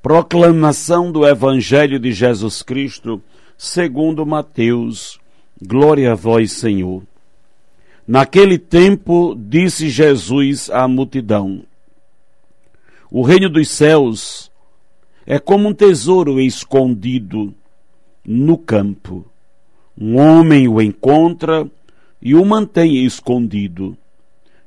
Proclamação do Evangelho de Jesus Cristo, segundo Mateus. Glória a vós, Senhor. Naquele tempo, disse Jesus à multidão: O reino dos céus é como um tesouro escondido no campo. Um homem o encontra e o mantém escondido.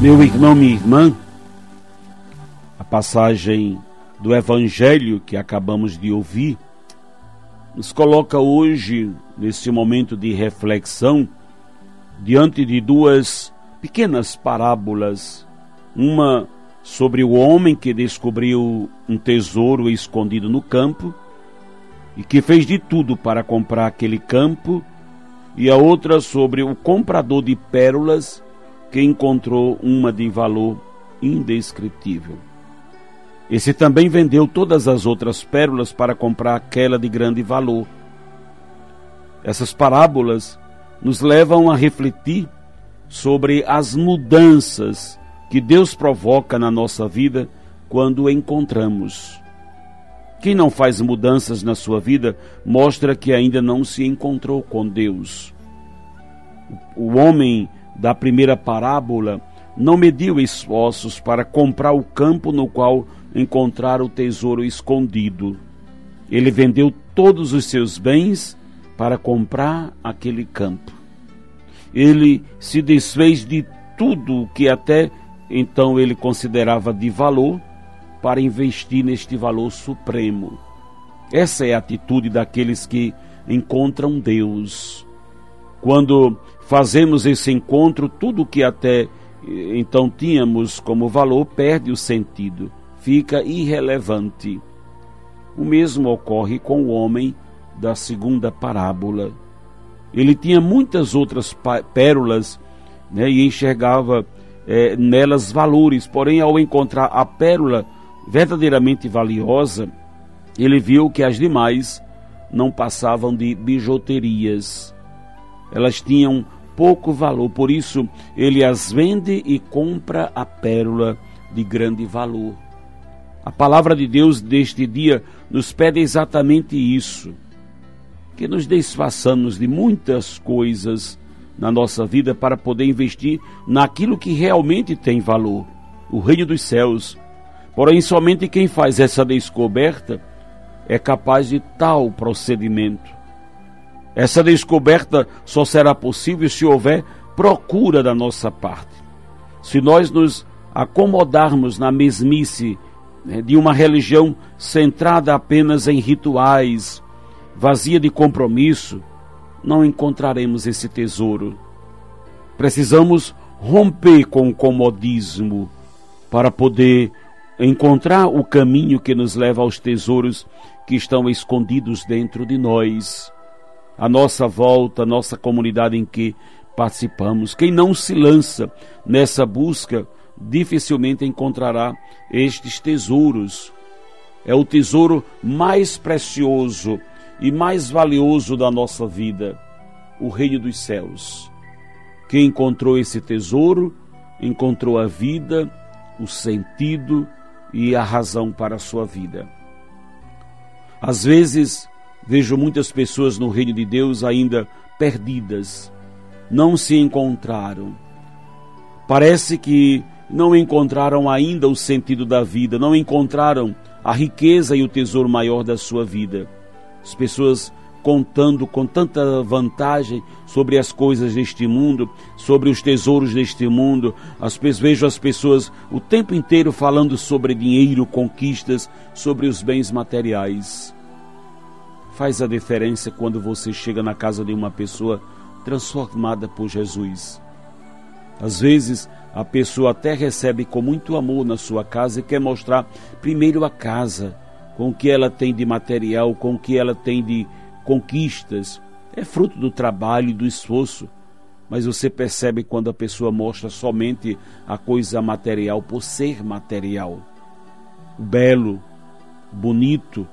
Meu irmão, minha irmã, a passagem do Evangelho que acabamos de ouvir nos coloca hoje, nesse momento de reflexão, diante de duas pequenas parábolas. Uma sobre o homem que descobriu um tesouro escondido no campo e que fez de tudo para comprar aquele campo, e a outra sobre o comprador de pérolas que encontrou uma de valor indescritível. Esse também vendeu todas as outras pérolas para comprar aquela de grande valor. Essas parábolas nos levam a refletir sobre as mudanças que Deus provoca na nossa vida quando encontramos. Quem não faz mudanças na sua vida mostra que ainda não se encontrou com Deus. O homem da primeira parábola não mediu esforços para comprar o campo no qual encontrar o tesouro escondido. Ele vendeu todos os seus bens para comprar aquele campo. Ele se desfez de tudo que até então ele considerava de valor para investir neste valor supremo. Essa é a atitude daqueles que encontram Deus. Quando fazemos esse encontro, tudo que até então tínhamos como valor perde o sentido, fica irrelevante. O mesmo ocorre com o homem da segunda parábola. Ele tinha muitas outras pérolas né, e enxergava é, nelas valores, porém, ao encontrar a pérola verdadeiramente valiosa, ele viu que as demais não passavam de bijuterias. Elas tinham pouco valor, por isso ele as vende e compra a pérola de grande valor. A palavra de Deus deste dia nos pede exatamente isso: que nos desfaçamos de muitas coisas na nossa vida para poder investir naquilo que realmente tem valor, o reino dos céus. Porém, somente quem faz essa descoberta é capaz de tal procedimento. Essa descoberta só será possível se houver procura da nossa parte. Se nós nos acomodarmos na mesmice né, de uma religião centrada apenas em rituais, vazia de compromisso, não encontraremos esse tesouro. Precisamos romper com o comodismo para poder encontrar o caminho que nos leva aos tesouros que estão escondidos dentro de nós a nossa volta, a nossa comunidade em que participamos. Quem não se lança nessa busca dificilmente encontrará estes tesouros. É o tesouro mais precioso e mais valioso da nossa vida, o reino dos céus. Quem encontrou esse tesouro, encontrou a vida, o sentido e a razão para a sua vida. Às vezes, Vejo muitas pessoas no reino de Deus ainda perdidas, não se encontraram. Parece que não encontraram ainda o sentido da vida, não encontraram a riqueza e o tesouro maior da sua vida. As pessoas contando com tanta vantagem sobre as coisas deste mundo, sobre os tesouros deste mundo. As, vejo as pessoas o tempo inteiro falando sobre dinheiro, conquistas, sobre os bens materiais. Faz a diferença quando você chega na casa de uma pessoa transformada por Jesus. Às vezes, a pessoa até recebe com muito amor na sua casa e quer mostrar primeiro a casa, com o que ela tem de material, com o que ela tem de conquistas, é fruto do trabalho e do esforço. Mas você percebe quando a pessoa mostra somente a coisa material por ser material. O belo, bonito,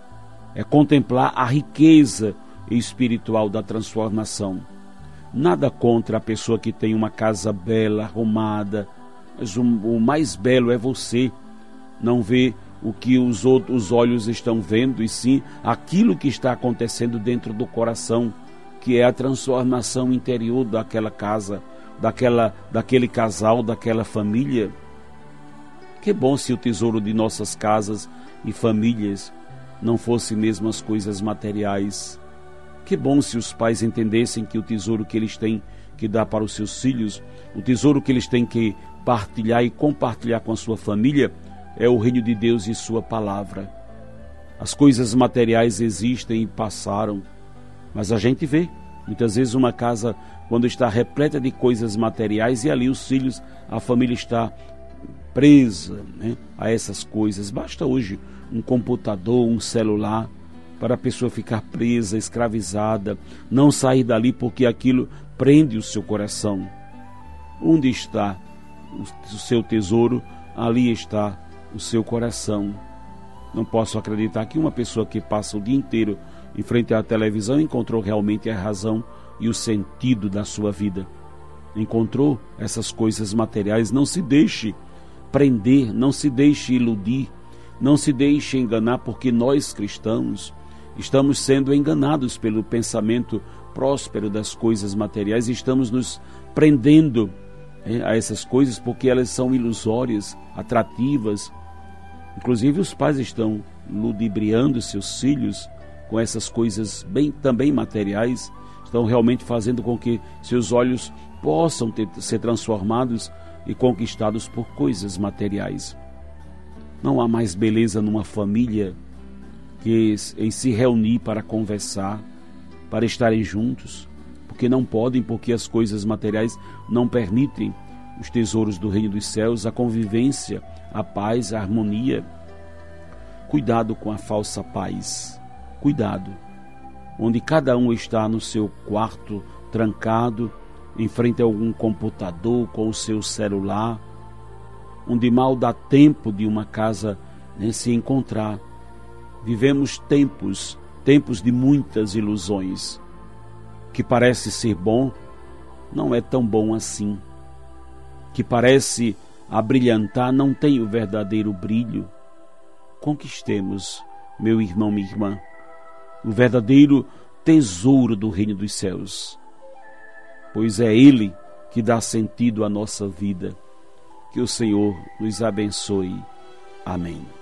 é contemplar a riqueza espiritual da transformação. Nada contra a pessoa que tem uma casa bela, arrumada, mas o, o mais belo é você. Não vê o que os outros olhos estão vendo, e sim aquilo que está acontecendo dentro do coração, que é a transformação interior daquela casa, daquela, daquele casal, daquela família. Que bom se o tesouro de nossas casas e famílias não fosse mesmo as coisas materiais. Que bom se os pais entendessem que o tesouro que eles têm que dar para os seus filhos, o tesouro que eles têm que partilhar e compartilhar com a sua família, é o reino de Deus e Sua palavra. As coisas materiais existem e passaram, mas a gente vê muitas vezes uma casa quando está repleta de coisas materiais e ali os filhos, a família está presa né, a essas coisas. Basta hoje um computador, um celular para a pessoa ficar presa, escravizada, não sair dali porque aquilo prende o seu coração. Onde está o seu tesouro? Ali está o seu coração. Não posso acreditar que uma pessoa que passa o dia inteiro em frente à televisão encontrou realmente a razão e o sentido da sua vida. Encontrou essas coisas materiais, não se deixe prender, não se deixe iludir, não se deixe enganar, porque nós cristãos estamos sendo enganados pelo pensamento próspero das coisas materiais. E estamos nos prendendo é, a essas coisas porque elas são ilusórias, atrativas, Inclusive os pais estão ludibriando seus filhos com essas coisas bem também materiais, estão realmente fazendo com que seus olhos possam ter, ser transformados e conquistados por coisas materiais. Não há mais beleza numa família que em se reunir para conversar, para estarem juntos, porque não podem, porque as coisas materiais não permitem os tesouros do reino dos céus, a convivência, a paz, a harmonia. Cuidado com a falsa paz. Cuidado. Onde cada um está no seu quarto trancado, em frente a algum computador com o seu celular, onde mal dá tempo de uma casa né, se encontrar. Vivemos tempos, tempos de muitas ilusões. Que parece ser bom, não é tão bom assim. Que parece abrilhantar, não tem o verdadeiro brilho. Conquistemos, meu irmão, minha irmã, o verdadeiro tesouro do reino dos céus, pois é Ele que dá sentido à nossa vida. Que o Senhor nos abençoe. Amém.